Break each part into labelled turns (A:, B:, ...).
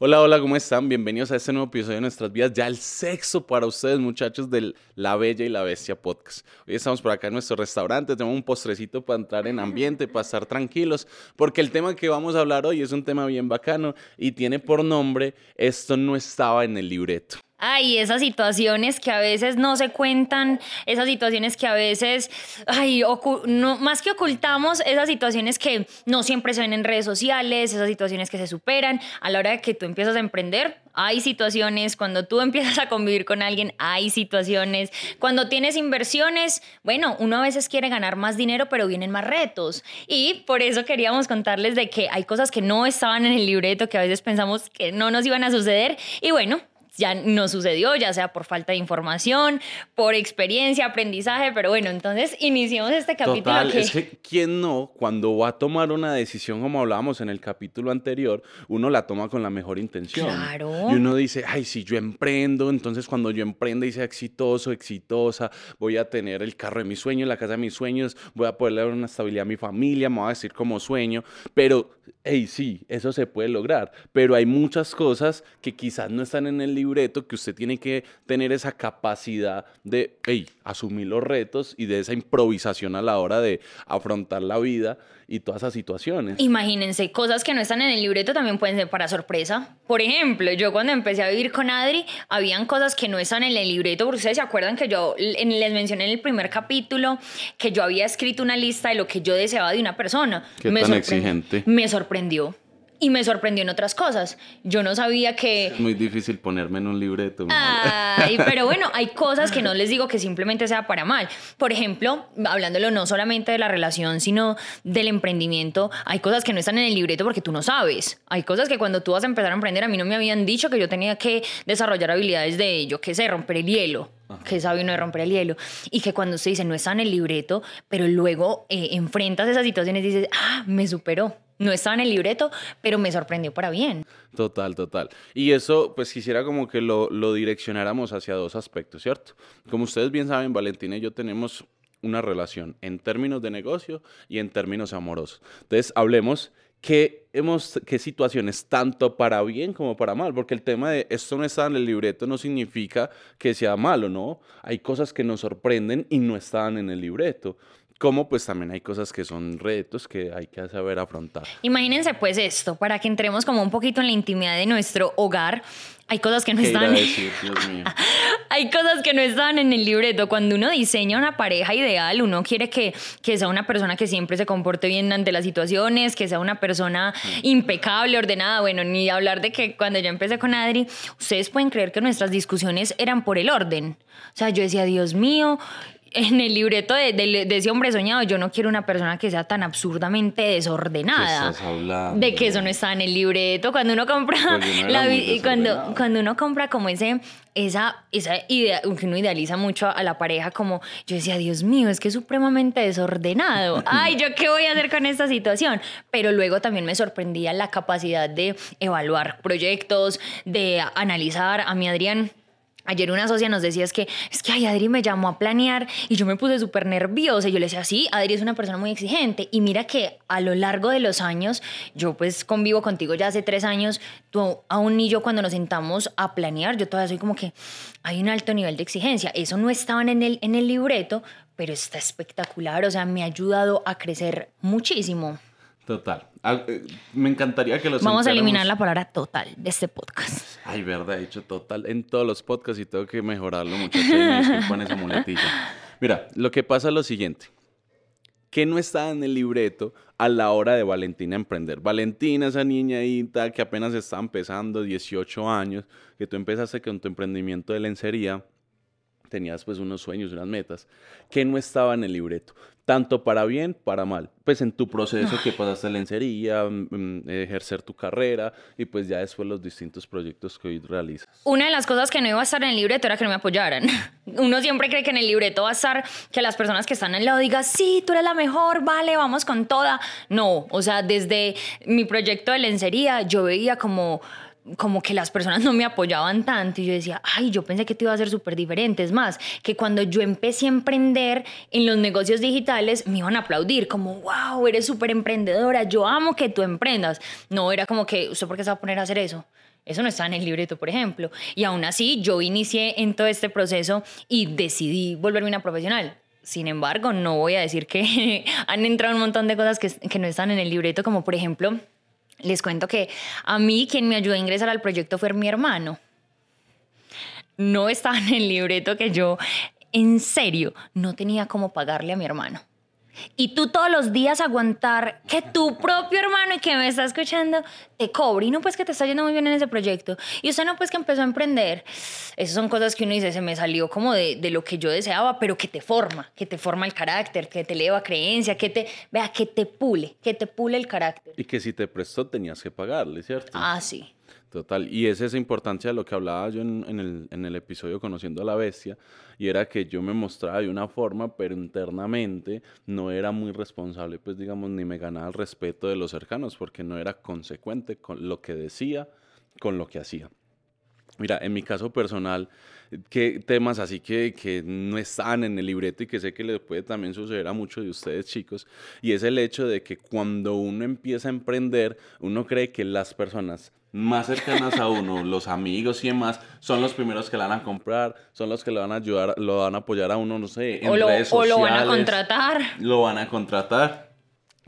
A: Hola, hola, ¿cómo están? Bienvenidos a este nuevo episodio de Nuestras Vidas, ya el sexo para ustedes, muchachos del La Bella y la Bestia podcast. Hoy estamos por acá en nuestro restaurante, tenemos un postrecito para entrar en ambiente, para estar tranquilos, porque el tema que vamos a hablar hoy es un tema bien bacano y tiene por nombre Esto no estaba en el libreto.
B: Ay, esas situaciones que a veces no se cuentan, esas situaciones que a veces, ay, no, más que ocultamos, esas situaciones que no siempre se ven en redes sociales, esas situaciones que se superan. A la hora de que tú empiezas a emprender, hay situaciones, cuando tú empiezas a convivir con alguien, hay situaciones. Cuando tienes inversiones, bueno, uno a veces quiere ganar más dinero, pero vienen más retos. Y por eso queríamos contarles de que hay cosas que no estaban en el libreto, que a veces pensamos que no nos iban a suceder. Y bueno, ya no sucedió, ya sea por falta de información, por experiencia, aprendizaje, pero bueno, entonces iniciamos este capítulo.
A: Total, es que quién no, cuando va a tomar una decisión como hablábamos en el capítulo anterior, uno la toma con la mejor intención.
B: Claro.
A: Y uno dice, ay, si yo emprendo, entonces cuando yo emprenda y sea exitoso, exitosa, voy a tener el carro de mis sueños, la casa de mis sueños, voy a poder dar una estabilidad a mi familia, me voy a decir como sueño, pero, hey, sí, eso se puede lograr, pero hay muchas cosas que quizás no están en el libro reto que usted tiene que tener esa capacidad de asumir los retos y de esa improvisación a la hora de afrontar la vida y todas esas situaciones.
B: Imagínense, cosas que no están en el libreto también pueden ser para sorpresa. Por ejemplo, yo cuando empecé a vivir con Adri, habían cosas que no están en el libreto, porque ustedes se acuerdan que yo les mencioné en el primer capítulo que yo había escrito una lista de lo que yo deseaba de una persona.
A: ¿Qué tan exigente?
B: Me sorprendió y me sorprendió en otras cosas. Yo no sabía que...
A: Es muy difícil ponerme en un libreto.
B: Ay, pero bueno, hay cosas que no les digo que simplemente sea para mal. Por ejemplo, hablándolo no solamente de la relación, sino del emprendimiento, hay cosas que no están en el libreto porque tú no sabes. Hay cosas que cuando tú vas a empezar a emprender, a mí no me habían dicho que yo tenía que desarrollar habilidades de, yo qué sé, romper el hielo. que sabe uno de romper el hielo, y que cuando usted dice no está en el libreto, pero luego eh, enfrentas esas situaciones y dices, ah, me superó, no estaba en el libreto, pero me sorprendió para bien.
A: Total, total. Y eso, pues quisiera como que lo, lo direccionáramos hacia dos aspectos, ¿cierto? Como ustedes bien saben, Valentina y yo tenemos una relación en términos de negocio y en términos amorosos. Entonces, hablemos qué, hemos, qué situaciones, tanto para bien como para mal, porque el tema de esto no está en el libreto no significa que sea malo, ¿no? Hay cosas que nos sorprenden y no están en el libreto como pues también hay cosas que son retos que hay que saber afrontar.
B: Imagínense pues esto, para que entremos como un poquito en la intimidad de nuestro hogar. Hay cosas que no están. hay cosas que no están en el libreto. Cuando uno diseña una pareja ideal, uno quiere que, que sea una persona que siempre se comporte bien ante las situaciones, que sea una persona impecable, ordenada. Bueno, ni hablar de que cuando yo empecé con Adri, ustedes pueden creer que nuestras discusiones eran por el orden. O sea, yo decía, Dios mío, en el libreto de, ese hombre soñado, yo no quiero una persona que sea tan absurdamente desordenada. De que eso no está en el libreto. Cuando uno compra pues cuando, cuando uno compra como ese, esa, esa idea, que uno idealiza mucho a, la pareja, como yo decía, Dios mío, es que es supremamente desordenado. Ay, ¿yo qué voy a hacer con esta situación? Pero luego también me sorprendía la capacidad de evaluar proyectos, de analizar. A mi Adrián Ayer una socia nos decía es que, es que, ay, Adri me llamó a planear y yo me puse súper nerviosa. Y yo le decía, sí, Adri es una persona muy exigente. Y mira que a lo largo de los años, yo pues convivo contigo ya hace tres años, tú aún ni yo cuando nos sentamos a planear, yo todavía soy como que hay un alto nivel de exigencia. Eso no estaba en el, en el libreto, pero está espectacular. O sea, me ha ayudado a crecer muchísimo.
A: Total. Eh, me encantaría que los
B: Vamos a eliminar la palabra total de este podcast.
A: Ay, verdad, he dicho total en todos los podcasts y tengo que mejorarlo, muchachos. Me disculpan esa muletilla. Mira, lo que pasa es lo siguiente. ¿Qué no está en el libreto a la hora de Valentina emprender? Valentina, esa niñadita que apenas está empezando, 18 años, que tú empezaste con tu emprendimiento de lencería, tenías pues unos sueños, unas metas, que no estaba en el libreto tanto para bien, para mal. Pues en tu proceso que pasaste lencería, mm, mm, ejercer tu carrera y pues ya después los distintos proyectos que hoy realizas.
B: Una de las cosas que no iba a estar en el libreto era que no me apoyaran. Uno siempre cree que en el libreto va a estar que las personas que están al lado digan, sí, tú eres la mejor, vale, vamos con toda. No, o sea, desde mi proyecto de lencería yo veía como como que las personas no me apoyaban tanto y yo decía, ay, yo pensé que te iba a ser súper diferente. Es más, que cuando yo empecé a emprender en los negocios digitales, me iban a aplaudir como, wow, eres súper emprendedora, yo amo que tú emprendas. No, era como que, ¿usted por qué se va a poner a hacer eso? Eso no está en el libreto, por ejemplo. Y aún así, yo inicié en todo este proceso y decidí volverme una profesional. Sin embargo, no voy a decir que han entrado un montón de cosas que, que no están en el libreto, como por ejemplo les cuento que a mí quien me ayudó a ingresar al proyecto fue mi hermano. No estaba en el libreto que yo, en serio, no tenía cómo pagarle a mi hermano. Y tú todos los días aguantar que tu propio hermano y que me está escuchando te cobre. Y no pues que te está yendo muy bien en ese proyecto. Y usted no pues que empezó a emprender. Esas son cosas que uno dice, se me salió como de, de lo que yo deseaba, pero que te forma, que te forma el carácter, que te eleva creencia, que te, vea, que te pule, que te pule el carácter.
A: Y que si te prestó tenías que pagarle, ¿cierto?
B: Ah, sí.
A: Total, y es esa importancia de lo que hablaba yo en, el, en, el, episodio Conociendo a la Bestia, y era que yo me mostraba de una forma, pero internamente no era muy responsable, pues digamos, ni me ganaba el respeto de los cercanos, porque no era consecuente con lo que decía, con lo que hacía. Mira, en mi caso personal, que temas así que, que no están en el libreto y que sé que les puede también suceder a muchos de ustedes chicos, y es el hecho de que cuando uno empieza a emprender, uno cree que las personas más cercanas a uno, los amigos y demás, son los primeros que la van a comprar, son los que le van a ayudar, lo van a apoyar a uno, no sé, en redes sociales. O
B: lo van a contratar.
A: Lo van a contratar.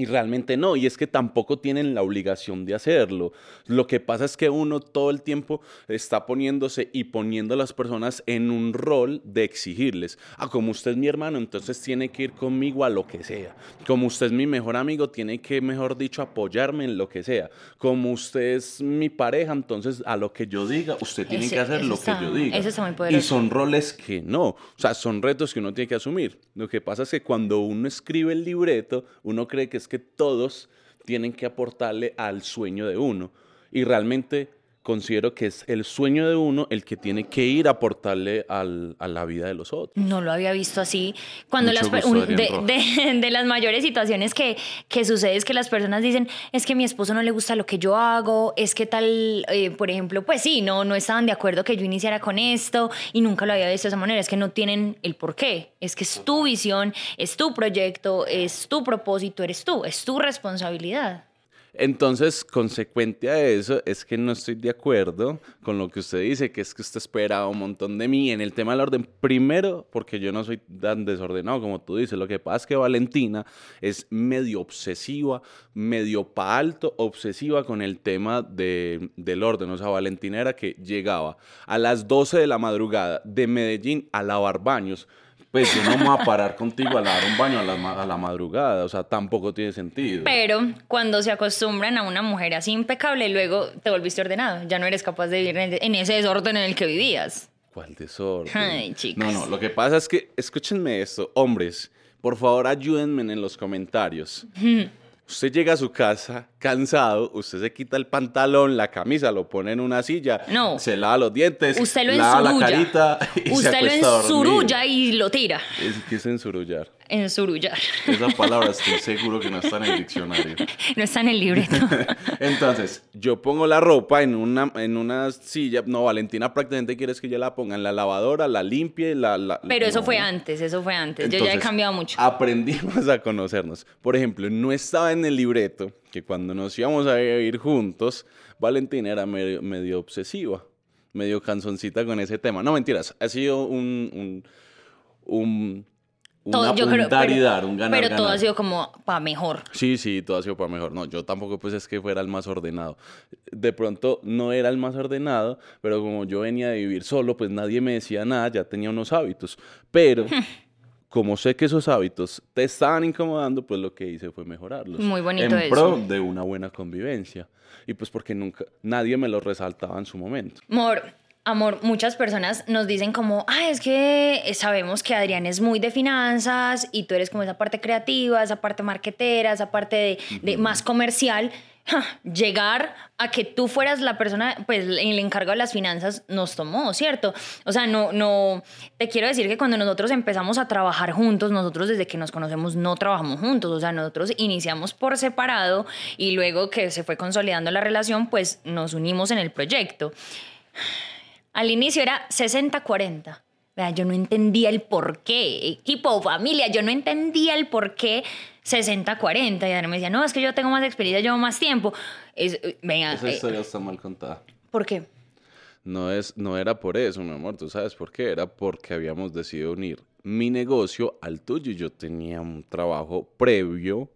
A: Y realmente no, y es que tampoco tienen la obligación de hacerlo. Lo que pasa es que uno todo el tiempo está poniéndose y poniendo a las personas en un rol de exigirles. Ah, como usted es mi hermano, entonces tiene que ir conmigo a lo que sea. Como usted es mi mejor amigo, tiene que, mejor dicho, apoyarme en lo que sea. Como usted es mi pareja, entonces a lo que yo diga, usted tiene que hacer lo que yo diga.
B: Eso está muy poderoso.
A: Y son roles que no. O sea, son retos que uno tiene que asumir. Lo que pasa es que cuando uno escribe el libreto, uno cree que es que todos tienen que aportarle al sueño de uno. Y realmente considero que es el sueño de uno el que tiene que ir a aportarle al, a la vida de los otros.
B: No lo había visto así. Cuando las, de, de, las mayores situaciones que, que sucede es que las personas dicen, es que mi esposo no le gusta lo que yo hago, es que tal, eh, por ejemplo, pues sí, no, no estaban de acuerdo que yo iniciara con esto y nunca lo había visto de esa manera, es que no tienen el por qué, es que es tu visión, es tu proyecto, es tu propósito, eres tú, es tu responsabilidad.
A: Entonces, consecuente a eso, es que no estoy de acuerdo con lo que usted dice, que es que usted espera un montón de mí en el tema del orden. Primero, porque yo no soy tan desordenado como tú dices. Lo que pasa es que Valentina es medio obsesiva, medio pa' alto, obsesiva con el tema de, del orden. O sea, Valentina era que llegaba a las 12 de la madrugada de Medellín a lavar baños pues yo no me voy a parar contigo a dar un baño a la, a la, madrugada, o sea, tampoco tiene sentido.
B: Pero cuando se acostumbran a una mujer así impecable, luego te volviste ordenado, ya no eres capaz de vivir en ese desorden en el que vivías.
A: ¿Cuál desorden?
B: Ay, chicos.
A: No, no, lo que pasa es que, escúchenme esto, hombres, por favor ayúdenme en los comentarios. Usted llega a su casa cansado, usted se quita el pantalón, la camisa, lo pone en una silla,
B: no.
A: se lava los dientes,
B: usted lo
A: lava la carita y
B: usted
A: se
B: lo ensurulla y lo tira.
A: ¿Qué es ensurullar?
B: Ensurullar.
A: Esa palabra estoy seguro que no está en el diccionario.
B: No está en el libreto.
A: Entonces, yo pongo la ropa en una, en una silla. No, Valentina prácticamente quieres que yo la ponga en la lavadora, la limpie, la... la
B: Pero eso fue antes, eso fue antes. yo ya he cambiado mucho.
A: Aprendimos a conocernos. Por ejemplo, no estaba en el libreto que cuando nos íbamos a vivir juntos, Valentina era medio, obsesiva, medio canzoncita con ese tema. No, mentiras, ha sido un, un
B: un yo creo, pero, un ganar, Pero todo ha sido como para mejor.
A: Sí, sí, todo ha sido para mejor. No, yo tampoco pues es que fuera el más ordenado. De pronto no era el más ordenado, pero como yo venía de vivir solo, pues nadie me decía nada, ya tenía unos hábitos. Pero como sé que esos hábitos te estaban incomodando, pues lo que hice fue mejorarlos.
B: Muy bonito
A: en pro de una buena convivencia. Y pues porque nunca, nadie me lo resaltaba en su momento.
B: Amor, Amor, muchas personas nos dicen como, ah, es que sabemos que Adrián es muy de finanzas y tú eres como esa parte creativa, esa parte marketera, esa parte de, más comercial, llegar a que tú fueras la persona, pues el encargado de las finanzas nos tomó, ¿cierto? O sea, no, no, te quiero decir que cuando nosotros empezamos a trabajar juntos, nosotros desde que nos conocemos no trabajamos juntos, o sea, nosotros iniciamos por separado y luego que se fue consolidando la relación, pues nos unimos en el proyecto. Al inicio era 60-40. Yo no entendía el por qué, equipo o familia, yo no entendía el por qué 60-40. Y ahora me decía, no, es que yo tengo más experiencia, llevo más tiempo. Es,
A: eh, venga, Esa eh, historia está mal contada.
B: ¿Por qué?
A: No, es, no era por eso, mi amor, tú sabes por qué. Era porque habíamos decidido unir mi negocio al tuyo. Yo tenía un trabajo previo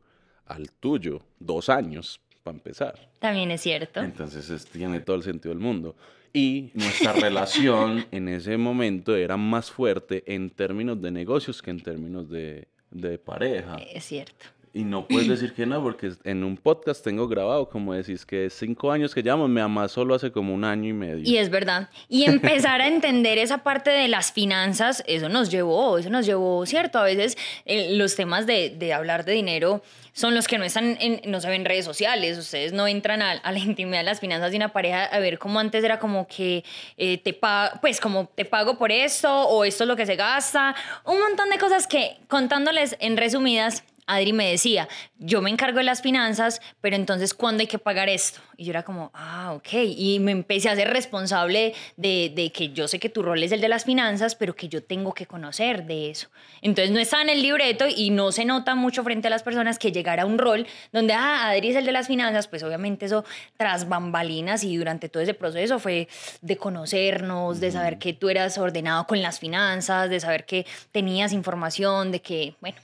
A: al tuyo, dos años para empezar.
B: También es cierto.
A: Entonces tiene todo el sentido del mundo. Y nuestra relación en ese momento era más fuerte en términos de negocios que en términos de, de pareja.
B: Es cierto.
A: Y no puedes decir que no, porque en un podcast tengo grabado, como decís, que cinco años que llamo, me amás solo hace como un año y medio.
B: Y es verdad. Y empezar a entender esa parte de las finanzas, eso nos llevó, eso nos llevó, ¿cierto? A veces eh, los temas de, de, hablar de dinero son los que no están, en, no se ven en redes sociales, ustedes no entran a, a, la intimidad de las finanzas de una pareja a ver cómo antes era como que eh, te pago, pues como te pago por esto o esto es lo que se gasta, un montón de cosas que contándoles en resumidas Adri me decía, yo me encargo de las finanzas, pero entonces, ¿cuándo hay que pagar esto? Y yo era como, ah, ok. Y me empecé a ser responsable de, de, que yo sé que tu rol es el de las finanzas, pero que yo tengo que conocer de eso. Entonces, no está en el libreto y no se nota mucho frente a las personas que llegara a un rol donde, ah, Adri es el de las finanzas, pues obviamente eso tras bambalinas y durante todo ese proceso fue de conocernos, de saber que tú eras ordenado con las finanzas, de saber que tenías información, de que, bueno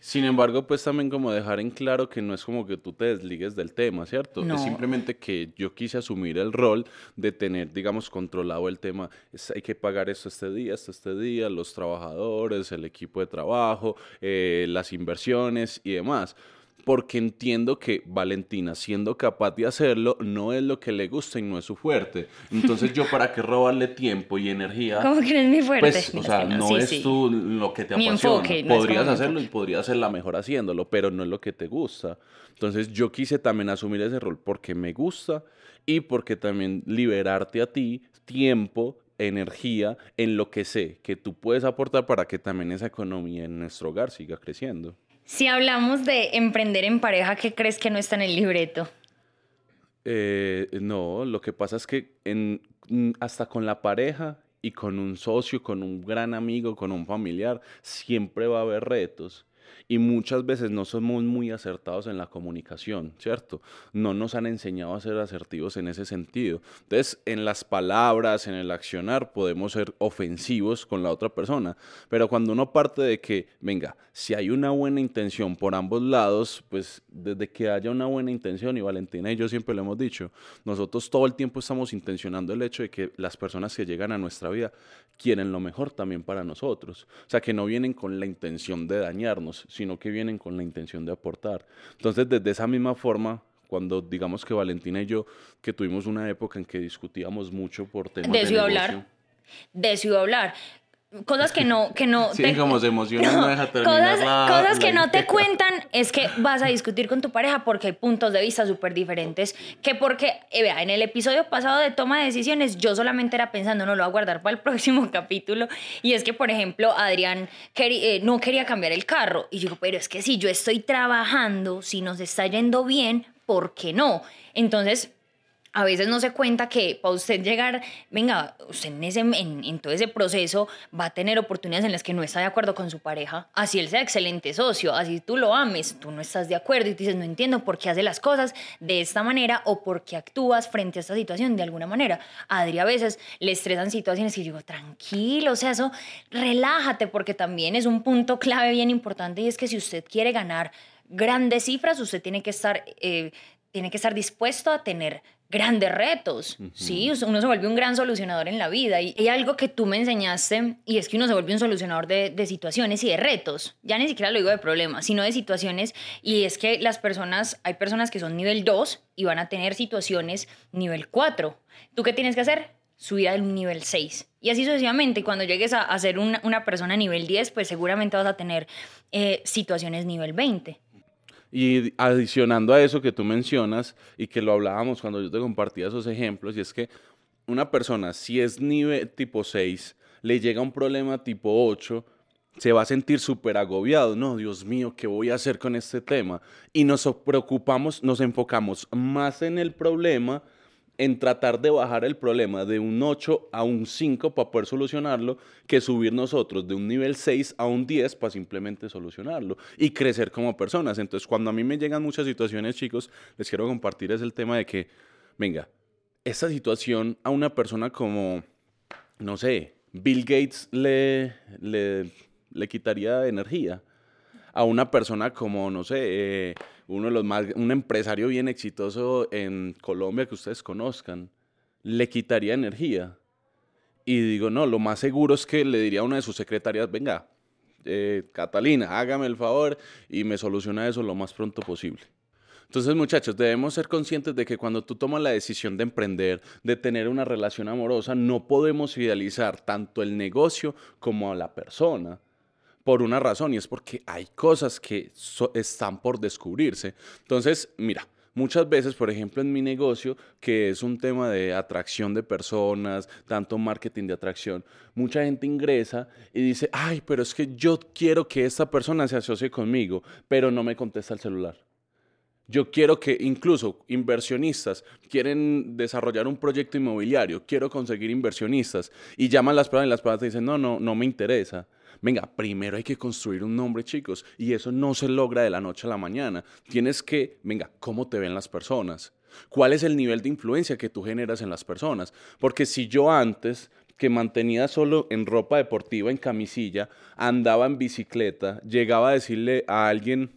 A: sin embargo, pues también como dejar en claro que no es como que tú te desligues del tema, ¿cierto? Es simplemente que yo quise asumir el rol de tener, digamos, controlado el tema. hay que pagar esto este día, esto este día, los trabajadores, el equipo de trabajo, eh, las inversiones y demás porque entiendo que Valentina, siendo capaz de hacerlo, no es lo que le gusta y no es su fuerte. Entonces, yo para qué robarle tiempo y energía.
B: ¿Cómo que no es mi fuerte?
A: Pues, o sea, no, es Tú lo que te apasiona. Enfoque, podrías hacerlo y podrías ser la mejor haciéndolo, pero no es lo que te gusta. Entonces, yo quise también asumir ese rol porque me gusta y porque también liberarte a ti tiempo energía en lo que sé que tú puedes aportar para que también esa economía en nuestro hogar siga creciendo.
B: Si hablamos de emprender en pareja, ¿qué crees que no está en el libreto?
A: Eh, no, lo que pasa es que mm, hasta con la pareja y con un socio, con un gran amigo, con un familiar, siempre va a haber retos y muchas veces no somos muy acertados en la comunicación, ¿cierto? No nos han enseñado a ser asertivos en ese sentido. Entonces, en las palabras, en el accionar, podemos ser ofensivos con la otra persona, pero cuando uno parte de que, venga, si hay una buena intención por ambos lados, pues desde que haya una buena intención, y Valentina y yo siempre lo hemos dicho, nosotros todo el tiempo estamos intencionando el hecho de que las personas que llegan a nuestra vida quieren lo mejor también para nosotros. O sea, que no vienen con la intención de dañarnos, sino que vienen con la intención de aportar. Entonces, desde esa misma forma, cuando digamos que Valentina y yo, que tuvimos una época en que discutíamos mucho por temas de, de
B: hablar. Decido hablar cosas que no que no
A: sí, como se emociona no, deja
B: cosas, cosas que no te cuentan es que vas a discutir con tu pareja porque hay puntos de vista súper diferentes que porque eh, vea en el episodio pasado de toma de decisiones yo solamente era pensando no lo voy a guardar para el próximo capítulo. Y es que por ejemplo Adrián eh, no quería cambiar el carro. Y yo digo pero es que si yo estoy trabajando si nos está yendo bien ¿por qué no? entonces a veces no se cuenta que para usted llegar, venga, usted en, todo ese proceso va a tener oportunidades en las que no está de acuerdo con su pareja, así él sea excelente socio, así tú lo ames, tú no estás de acuerdo y dices, no entiendo por qué hace las cosas de esta manera o por qué actúas frente a esta situación de alguna manera. Adri a veces le estresan situaciones y digo, tranquilo, o sea, eso, relájate, porque también es un punto clave bien importante y es que si usted quiere ganar grandes cifras, usted tiene que estar... Eh, tiene que estar dispuesto a tener grandes retos, ¿sí? Uno se vuelve un gran solucionador en la vida y hay algo que tú me enseñaste y es que uno se vuelve un solucionador de, de, situaciones y de retos, ya ni siquiera lo digo de problemas, sino de situaciones y es que las personas, hay personas que son nivel 2 y van a tener situaciones nivel 4. ¿Tú qué tienes que hacer? Subir al nivel 6. Y así sucesivamente, cuando llegues a, a ser una, una, persona nivel 10, pues seguramente vas a tener eh, situaciones nivel 20.
A: Y adicionando a eso que tú mencionas y que lo hablábamos cuando yo te compartía esos ejemplos, y es que una persona, si es nivel tipo 6, le llega un problema tipo 8, se va a sentir súper agobiado. No, Dios mío, ¿qué voy a hacer con este tema? Y nos preocupamos, nos enfocamos más en el problema, en tratar de bajar el problema de un 8 a un 5 para poder solucionarlo, que subir nosotros de un nivel 6 a un 10 para simplemente solucionarlo y crecer como personas. Entonces, cuando a mí me llegan muchas situaciones, chicos, les quiero compartir es el tema de que, venga, esta situación a una persona como, no sé, Bill Gates le, le le quitaría energía. A una persona como, no sé, eh, uno de los más, un empresario bien exitoso en Colombia que ustedes conozcan, le quitaría energía. Y digo, no, lo más seguro es que le diría a una de sus secretarias, venga, eh, Catalina, hágame el favor y me soluciona eso lo más pronto posible. Entonces, muchachos, debemos ser conscientes de que cuando tú tomas la decisión de emprender, de tener una relación amorosa, no podemos idealizar tanto el negocio como a la persona por una razón y es porque hay cosas que están por descubrirse. Entonces, mira, muchas veces, por ejemplo, en mi negocio, que es un tema de atracción de personas, tanto marketing de atracción, mucha gente ingresa y dice, ay, pero es que yo quiero que esta persona se asocie conmigo, pero no me contesta el celular. Yo quiero que incluso inversionistas quieren desarrollar un proyecto inmobiliario, quiero conseguir inversionistas y llaman las personas y las personas dicen, no, no, no me interesa. Venga, primero hay que construir un nombre, chicos, y eso no se logra de la noche a la mañana. Tienes que, venga, ¿cómo te ven las personas? ¿Cuál es el nivel de influencia que tú generas en las personas? Porque si yo antes que mantenía solo en ropa deportiva, en camisilla, andaba en bicicleta, llegaba a decirle a alguien,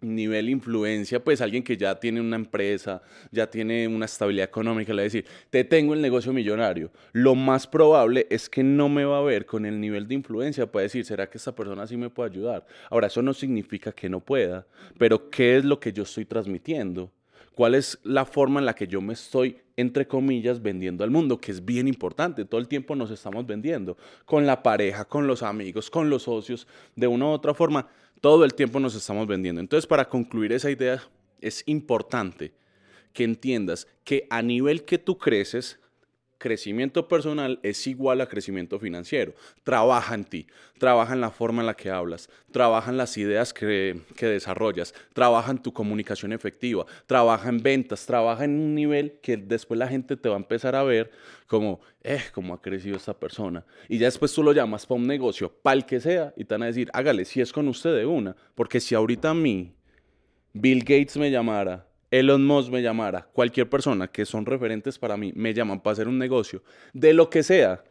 A: nivel influencia, pues alguien que ya tiene una empresa, ya tiene una estabilidad económica, le va a decir, te tengo el negocio millonario. Lo más probable es que no me va a ver con el nivel de influencia para decir, ¿será que esta persona sí me puede ayudar? Ahora, eso no significa que no pueda, pero ¿qué es lo que yo estoy transmitiendo? ¿Cuál es la forma en la que yo me estoy, entre comillas, vendiendo al mundo? Que es bien importante. Todo el tiempo nos estamos vendiendo. Con la pareja, con los amigos, con los socios, de una u otra forma todo el tiempo nos estamos vendiendo. Entonces, para concluir esa idea, es importante que entiendas que a nivel que tú creces, crecimiento personal es igual a crecimiento financiero. Trabaja en ti, trabaja en la forma en la que hablas, trabaja en las ideas que, desarrollas, trabaja en tu comunicación efectiva, trabaja en ventas, trabaja en un nivel que después la gente te va a empezar a ver como, eh, cómo ha crecido esta persona. Y ya después tú lo llamas para un negocio, para el que sea, y te van a decir, hágale, si es con usted de una, porque si ahorita a mí Bill Gates me llamara Elon Musk me llamara, cualquier persona que son referentes para mí, me llaman para hacer un negocio, de lo que sea,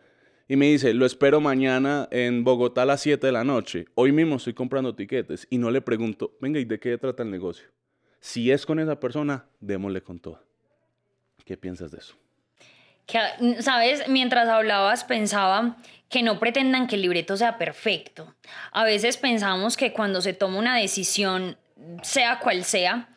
A: y me dice, lo espero mañana en Bogotá a las 7 de la noche, hoy mismo estoy comprando tiquetes, y no le pregunto, venga, ¿y de qué trata el negocio? Si es con esa persona, démosle con todo. ¿Qué piensas de eso?
B: Que, Sabes, mientras hablabas pensaba que no pretendan que el libreto sea perfecto. A veces pensamos que cuando se toma una decisión, sea cual sea,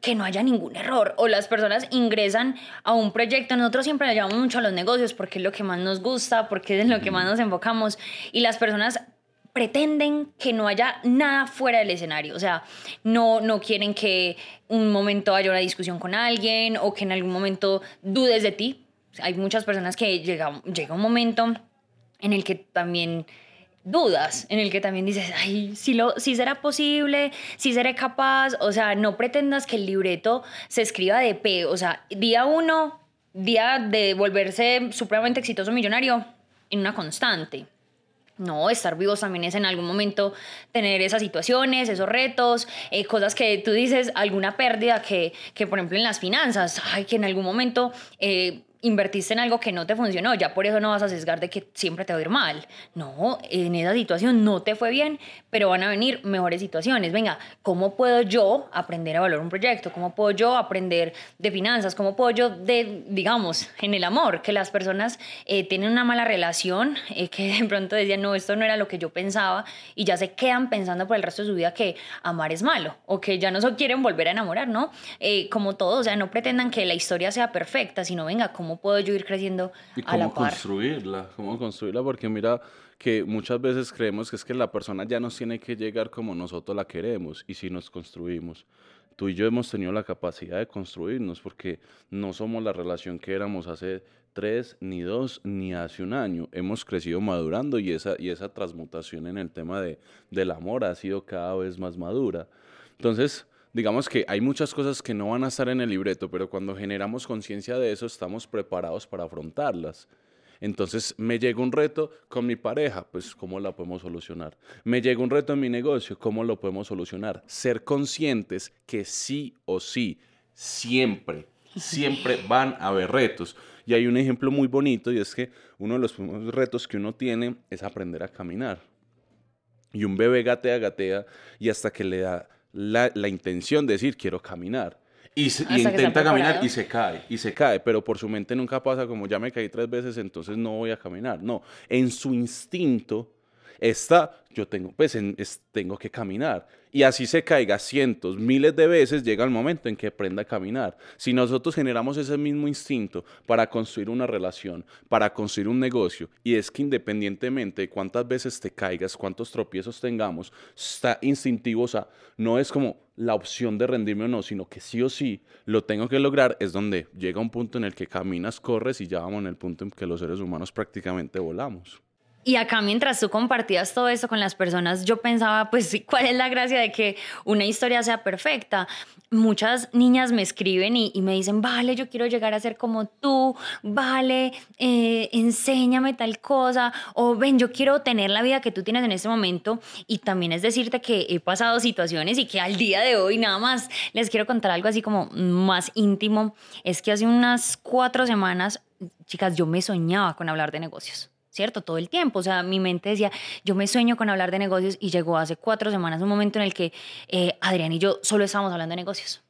B: que no haya ningún error o las personas ingresan a un proyecto, nosotros siempre le llamamos mucho a los negocios porque es lo que más nos gusta, porque es en lo que más nos enfocamos y las personas pretenden que no haya nada fuera del escenario, o sea, no, no quieren que un momento haya una discusión con alguien o que en algún momento dudes de ti. Hay muchas personas que llega, llega un momento en el que también dudas, en el que también dices, ay, si, lo, si será posible, si seré capaz, o sea, no pretendas que el libreto se escriba de P, o sea, día uno, día de volverse supremamente exitoso millonario en una constante. No, estar vivos también es en algún momento tener esas situaciones, esos retos, eh, cosas que tú dices, alguna pérdida que, que, por ejemplo, en las finanzas, ay, que en algún momento eh, invertiste en algo que no te funcionó, ya por eso no vas a sesgar de que siempre te va a ir mal. No, en esa situación no te fue bien, pero van a venir mejores situaciones. Venga, ¿cómo puedo yo aprender a valorar un proyecto? ¿Cómo puedo yo aprender de finanzas? ¿Cómo puedo yo, de, digamos, en el amor, que las personas eh, tienen una mala relación, eh, que de pronto decían, no, esto no era lo que yo pensaba, y ya se quedan pensando por el resto de su vida que amar es malo, o que ya no se quieren volver a enamorar, ¿no? Eh, como todo, o sea, no pretendan que la historia sea perfecta, sino venga, ¿cómo puedo yo ir creciendo
A: ¿Y a
B: la
A: par? construirla? ¿Cómo construirla? Porque mira que muchas veces creemos que es que la persona ya nos tiene que llegar como nosotros la queremos y si nos construimos. Tú y yo hemos tenido la capacidad de construirnos porque no somos la relación que éramos hace tres, ni dos, ni hace un año. Hemos crecido madurando y esa, y esa transmutación en el tema de, del amor ha sido cada vez más madura. Entonces, digamos que hay muchas cosas que no van a estar en el libreto, pero cuando generamos conciencia de eso estamos preparados para afrontarlas. Entonces me llega un reto con mi pareja, pues ¿cómo la podemos solucionar? Me llega un reto en mi negocio, ¿cómo lo podemos solucionar? Ser conscientes que sí o sí, siempre, siempre van a haber retos. Y hay un ejemplo muy bonito y es que uno de los primeros retos que uno tiene es aprender a caminar. Y un bebé gatea, gatea y hasta que le da la, la intención de decir quiero caminar y, intenta caminar y se cae, y se cae, pero por su mente nunca pasa como ya me caí tres veces, entonces no voy a caminar. No, en su instinto está, yo tengo, pues tengo que caminar. Y así se caiga cientos, miles de veces, llega el momento en que aprenda a caminar. Si nosotros generamos ese mismo instinto para construir una relación, para construir un negocio, y es que independientemente de cuántas veces te caigas, cuántos tropiezos tengamos, está instintivo, o sea, no es como la opción de rendirme o no, sino que sí o sí lo tengo que lograr, es donde llega un punto en el que caminas, corres y ya vamos en el punto en que los seres humanos prácticamente volamos.
B: Y acá mientras tú compartías todo esto con las personas, yo pensaba, pues, ¿cuál es la gracia de que una historia sea perfecta? Muchas niñas me escriben y, me dicen, vale, yo quiero llegar a ser como tú, vale, eh, enséñame tal cosa, o ven, yo quiero tener la vida que tú tienes en este momento. Y también es decirte que he pasado situaciones y que al día de hoy nada más les quiero contar algo así como más íntimo. Es que hace unas cuatro semanas, chicas, yo me soñaba con hablar de negocios ¿cierto? Todo el tiempo. O sea, mi mente decía, yo me sueño con hablar de negocios y llegó hace cuatro semanas un momento en el que eh, Adrián y yo solo estábamos hablando de negocios.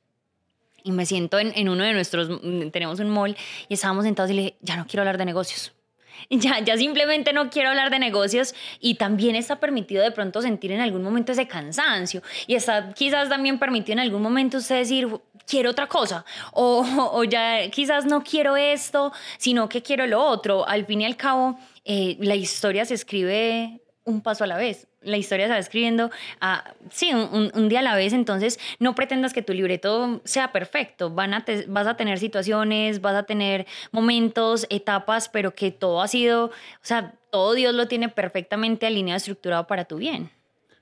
B: Y me siento en, uno de nuestros, mm, tenemos un mall y estábamos sentados y le dije, ya no quiero hablar de negocios. Ya, ya simplemente no quiero hablar de negocios y también está permitido de pronto sentir en algún momento ese cansancio y está quizás también permitido en algún momento usted decir, quiero otra cosa o, o ya quizás no quiero esto, sino que quiero lo otro. Al fin y al cabo, eh, la historia se escribe un paso a la vez. La historia se va escribiendo, a, sí, un, día a la vez. Entonces, no pretendas que tu libreto sea perfecto. Van a vas a tener situaciones, vas a tener momentos, etapas, pero que todo ha sido, o sea, todo Dios lo tiene perfectamente alineado, estructurado para tu bien.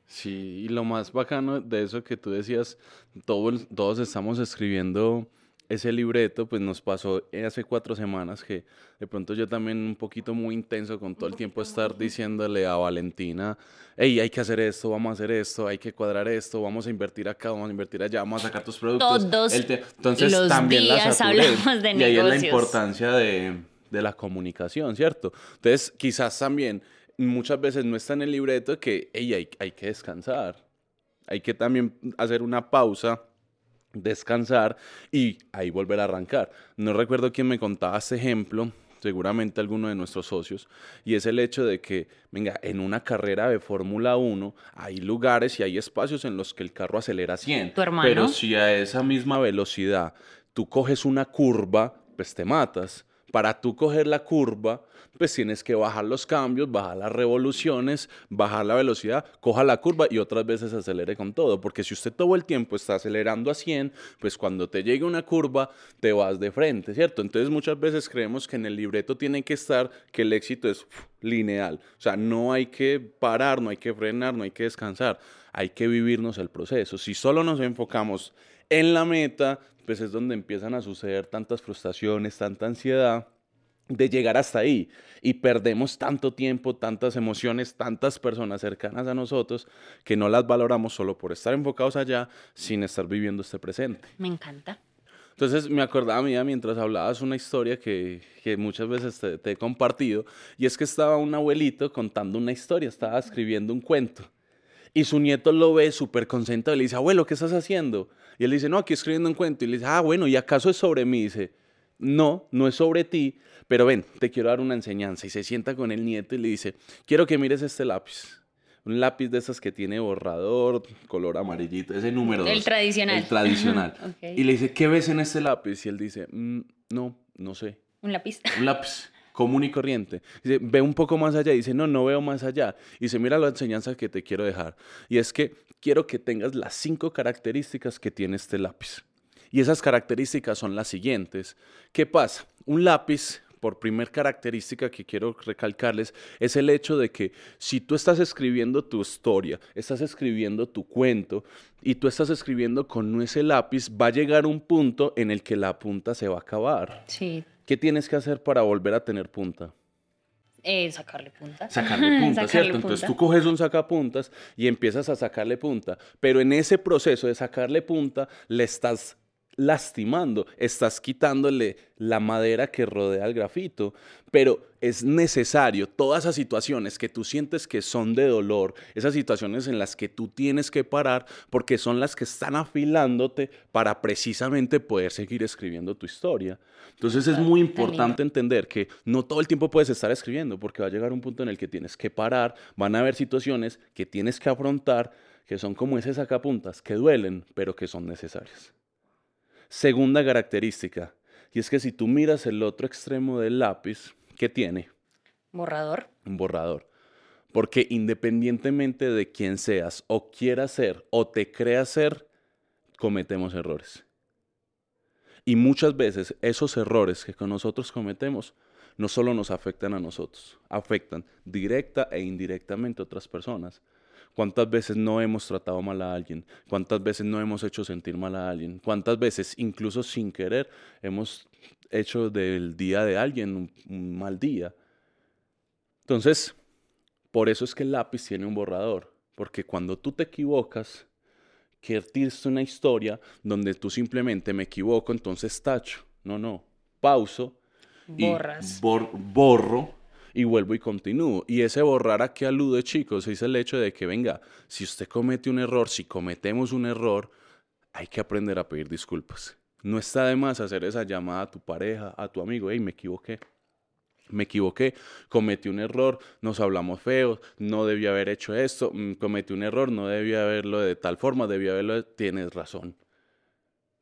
A: Sí, y lo más bacano de eso que tú decías, todos estamos escribiendo ese libreto pues nos pasó hace cuatro semanas que de pronto yo también un poquito muy intenso con todo el tiempo estar diciéndole a Valentina, hey, hay que hacer esto, vamos a hacer esto, hay que cuadrar esto, vamos a invertir acá, vamos a invertir allá, vamos a sacar tus productos.
B: Todos Entonces los también días hablamos de negocios. Y ahí es
A: la importancia de, de la comunicación, ¿cierto? Entonces quizás también muchas veces no está en el libreto que, hey, hay, hay que descansar, hay que también hacer una pausa descansar y ahí volver a arrancar. No recuerdo quién me contaba este ejemplo, seguramente alguno de nuestros socios, y es el hecho de que, venga, en una carrera de Fórmula 1 hay lugares y hay espacios en los que el carro acelera 100. Pero si a esa misma velocidad tú coges una curva, pues te matas. Para tú coger la curva, pues tienes que bajar los cambios, bajar las revoluciones, bajar la velocidad, coja la curva y otras veces acelere con todo. Porque si usted todo el tiempo está acelerando a 100, pues cuando te llegue una curva, te vas de frente, ¿cierto? Entonces muchas veces creemos que en el libreto tiene que estar que el éxito es lineal. O sea, no hay que parar, no hay que frenar, no hay que descansar. Hay que vivirnos el proceso. Si solo nos enfocamos en la meta, pues es donde empiezan a suceder tantas frustraciones, tanta ansiedad de llegar hasta ahí y perdemos tanto tiempo, tantas emociones, tantas personas cercanas a nosotros que no las valoramos solo por estar enfocados allá sin estar viviendo este presente.
B: Me encanta.
A: Entonces me acordaba mía mientras hablabas una historia que, que muchas veces te, te, he compartido y es que estaba un abuelito contando una historia, estaba escribiendo un cuento y su nieto lo ve súper concentrado y le dice, abuelo, ¿qué estás haciendo? Y él dice, no, aquí escribiendo un cuento y le dice, ah, bueno, ¿y acaso es sobre mí? Y dice, no, no es sobre ti, pero ven, te quiero dar una enseñanza. Y se sienta con el nieto y le dice, quiero que mires este lápiz. Un lápiz de esas que tiene borrador, color amarillito, ese número.
B: El tradicional.
A: El tradicional. Y le dice, ¿qué ves en este lápiz? Y él dice, mm, no, no sé.
B: Un lápiz.
A: Un lápiz. Común y corriente. Dice, ve un poco más allá dice, no, no veo más allá. Y dice, mira la enseñanza que te quiero dejar. Y es que quiero que tengas las cinco características que tiene este lápiz. Y esas características son las siguientes. ¿Qué pasa? Un lápiz por primer característica que quiero recalcarles es el hecho de que si tú estás escribiendo tu historia, estás escribiendo tu cuento y tú estás escribiendo con ese lápiz, va a llegar un punto en el que la punta se va a acabar.
B: Sí.
A: ¿Qué tienes que hacer para volver a tener punta?
B: Eh, sacarle punta.
A: Sacarle punta, ¿cierto? Entonces tú coges un sacapuntas y empiezas a sacarle punta, pero en ese proceso de sacarle punta le estás lastimando, estás quitándole la madera que rodea el grafito, pero es necesario todas esas situaciones que tú sientes que son de dolor, esas situaciones en las que tú tienes que parar porque son las que están afilándote para precisamente poder seguir escribiendo tu historia. Entonces es muy importante entender que no todo el tiempo puedes estar escribiendo porque va a llegar un punto en el que tienes que parar, van a haber situaciones que tienes que afrontar que son como ese sacapuntas, que duelen, pero que son necesarias. Segunda característica, y es que si tú miras el otro extremo del lápiz, ¿qué tiene?
B: Borrador.
A: Un borrador. Porque independientemente de quién seas o quieras ser o te creas ser, cometemos errores. Y muchas veces esos errores que con nosotros cometemos no solo nos afectan a nosotros, afectan directa e indirectamente a otras personas. ¿Cuántas veces no hemos tratado mal a alguien? ¿Cuántas veces no hemos hecho sentir mal a alguien? ¿Cuántas veces, incluso sin querer, hemos hecho del día de alguien un, mal día? Entonces, por eso es que el lápiz tiene un borrador, porque cuando tú te equivocas, que una historia donde tú simplemente me equivoco, entonces tacho. No, no. Pauso.
B: Borras.
A: Y borro y vuelvo y continúo. Y ese borrar a qué alude, chicos, es el hecho de que, venga, si usted comete un error, si cometemos un error, hay que aprender a pedir disculpas. No está de más hacer esa llamada a tu pareja, a tu amigo, hey, me equivoqué. Me equivoqué, cometí un error, nos hablamos feos, no debía haber hecho esto, mm, cometí un error, no debía haberlo de tal forma, debía haberlo de... Tienes razón.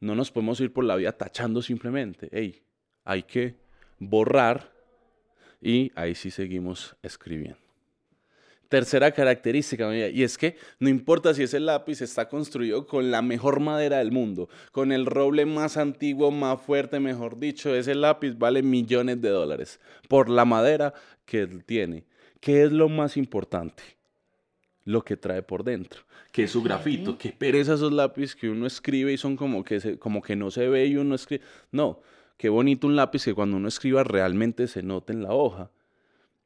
A: No nos podemos ir por la vida tachando simplemente. Hey, hay que borrar y ahí sí seguimos escribiendo. Tercera característica, y es que no importa si ese lápiz está construido con la mejor madera del mundo, con el roble más antiguo, más fuerte, mejor dicho, ese lápiz vale millones de dólares por la madera que tiene. ¿Qué es lo más importante? Lo que trae por dentro, que es su grafito, que pereza esos lápices que uno escribe y son como que, como que no se ve y uno escribe. No, Qué bonito un lápiz que cuando uno escriba realmente se note en la hoja.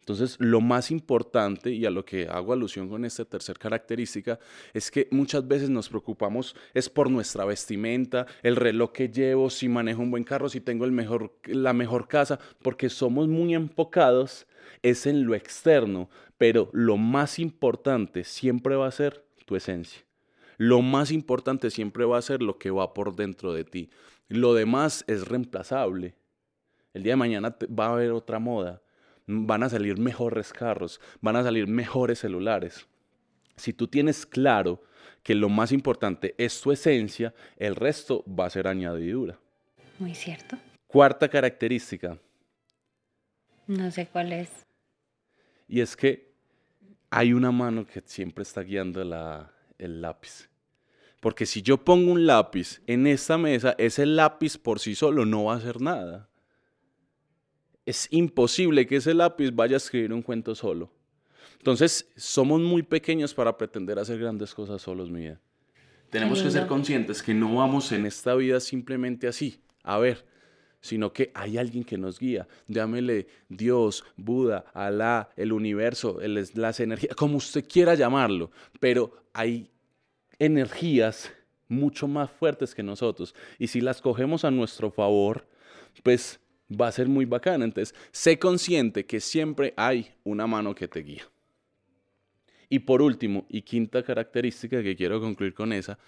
A: Entonces, lo más importante, y a lo que hago alusión con esta tercera característica, es que muchas veces nos preocupamos es por nuestra vestimenta, el reloj que llevo, si manejo un buen carro, si tengo el mejor, la mejor casa, porque somos muy enfocados es en lo externo, pero lo más importante siempre va a ser tu esencia. Lo más importante siempre va a ser lo que va por dentro de ti. Lo demás es reemplazable. El día de mañana va a haber otra moda. Van a salir mejores carros, van a salir mejores celulares. Si tú tienes claro que lo más importante es tu esencia, el resto va a ser añadidura.
B: Muy cierto.
A: Cuarta característica.
B: No sé cuál es.
A: Y es que hay una mano que siempre está guiando el lápiz. Porque si yo pongo un lápiz en esta mesa, ese lápiz por sí solo no va a hacer nada. Es imposible que ese lápiz vaya a escribir un cuento solo. Entonces, somos muy pequeños para pretender hacer grandes cosas solos, mi vida. Tenemos que ser conscientes que no vamos en esta vida simplemente así, a ver, sino que hay alguien que nos guía. Llámele Dios, Buda, Alá, el universo, las energías, como usted quiera llamarlo, pero hay energías mucho más fuertes que nosotros. Y si las cogemos a nuestro favor, pues va a ser muy bacana. Entonces, sé consciente que siempre hay una mano que te guía. Y por último, y quinta característica que quiero concluir con esa,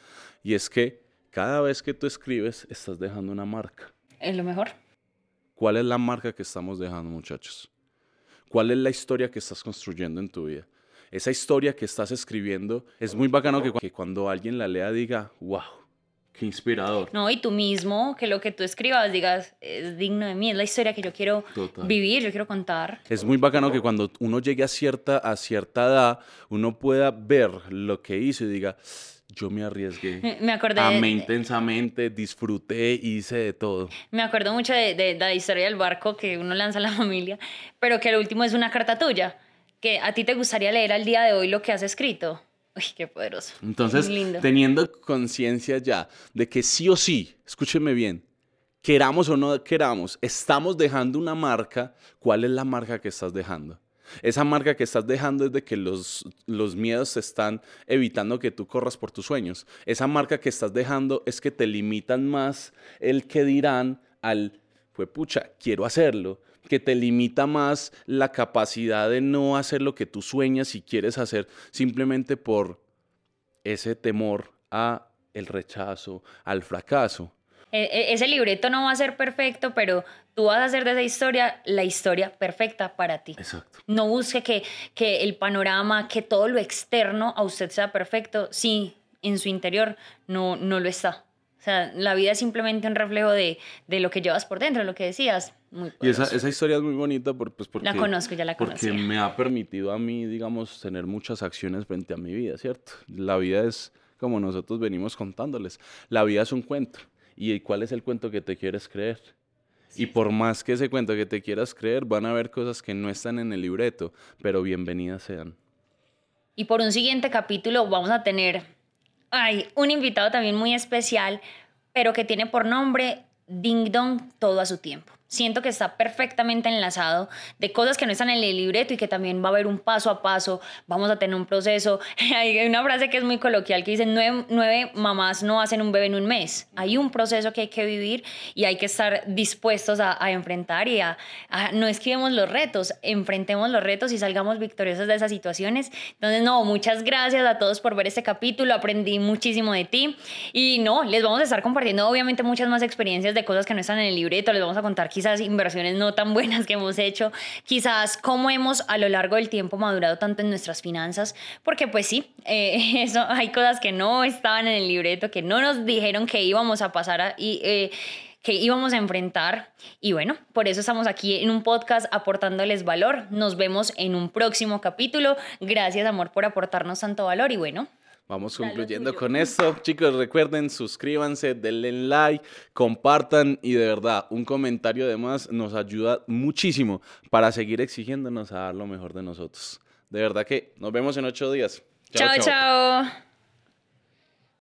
A: y es que cada vez que tú escribes, estás dejando una marca.
B: Es lo mejor.
A: ¿Cuál es la marca que estamos dejando, muchachos? ¿Cuál es la historia que estás construyendo en tu vida? Esa historia que estás escribiendo, es muy bacano que, cuando alguien la lea diga, wow, Qué inspirador.
B: No, y tú mismo, que lo que tú escribas digas es digno de mí, es la historia que yo quiero vivir, yo quiero contar.
A: Es muy bacano que cuando uno llegue a cierta, a cierta edad, uno pueda ver lo que hizo y diga, yo me arriesgué.
B: Me acordé.
A: Amé intensamente, disfruté, hice de todo.
B: Me acuerdo mucho de, de, la historia del barco que uno lanza a la familia, pero que el último es una carta tuya, que a ti te gustaría leer al día de hoy lo que has escrito. Uy, qué poderoso.
A: Entonces, teniendo conciencia ya de que sí o sí, escúcheme bien, queramos o no queramos, estamos dejando una marca, ¿cuál es la marca que estás dejando? Esa marca que estás dejando es de que los, los miedos están evitando que tú corras por tus sueños. Esa marca que estás dejando es que te limitan más el que dirán al, fue pucha, quiero hacerlo que te limita más la capacidad de no hacer lo que tú sueñas y quieres hacer simplemente por ese temor a el rechazo, al fracaso.
B: E, e, ese libreto no va a ser perfecto, pero tú vas a hacer de esa historia la historia perfecta para ti.
A: Exacto.
B: No busque que, que el panorama, que todo lo externo a usted sea perfecto. Sí, en su interior no, no lo está. Sea, la vida es simplemente un reflejo de, de lo que llevas por dentro, lo que decías. Muy
A: y esa, esa, historia es muy bonita por, pues porque...
B: La conozco, ya la.
A: Porque me ha permitido a mí, digamos, tener muchas acciones frente a mi vida, ¿cierto? La vida es como nosotros venimos contándoles. La vida es un cuento. ¿Y cuál es el cuento que te quieres creer? Y por más que ese cuento que te quieras creer, van a haber cosas que no están en el libreto, pero bienvenidas sean.
B: Y por un siguiente capítulo vamos a tener ay, un invitado también muy especial, pero que tiene por nombre Ding Dong todo a su tiempo siento que está perfectamente enlazado de cosas que no están en el libreto y que también va a haber un paso a paso, vamos a tener un proceso. Hay una frase que es muy coloquial que dice, nueve, mamás no hacen un bebé en un mes. Hay un proceso que hay que vivir y hay que estar dispuestos a, enfrentar y a, no esquivemos los retos, enfrentemos los retos y salgamos victoriosos de esas situaciones. Entonces, no, muchas gracias a todos por ver este capítulo, aprendí muchísimo de ti y no, les vamos a estar compartiendo obviamente muchas más experiencias de cosas que no están en el libreto, les vamos a contar quizás inversiones no tan buenas que hemos hecho, quizás cómo hemos a lo largo del tiempo madurado tanto en nuestras finanzas, porque pues sí, eh, eso, hay cosas que no estaban en el libreto, que no nos dijeron que íbamos a pasar y, eh, que íbamos a enfrentar. Y bueno, por eso estamos aquí en un podcast aportándoles valor. Nos vemos en un próximo capítulo. Gracias, amor, por aportarnos tanto valor. Y bueno,
A: Vamos concluyendo con esto. Chicos, recuerden, suscríbanse, denle like, compartan y de verdad, un comentario además nos ayuda muchísimo para seguir exigiéndonos a dar lo mejor de nosotros. De verdad que nos vemos en ocho días.
B: chao. chao.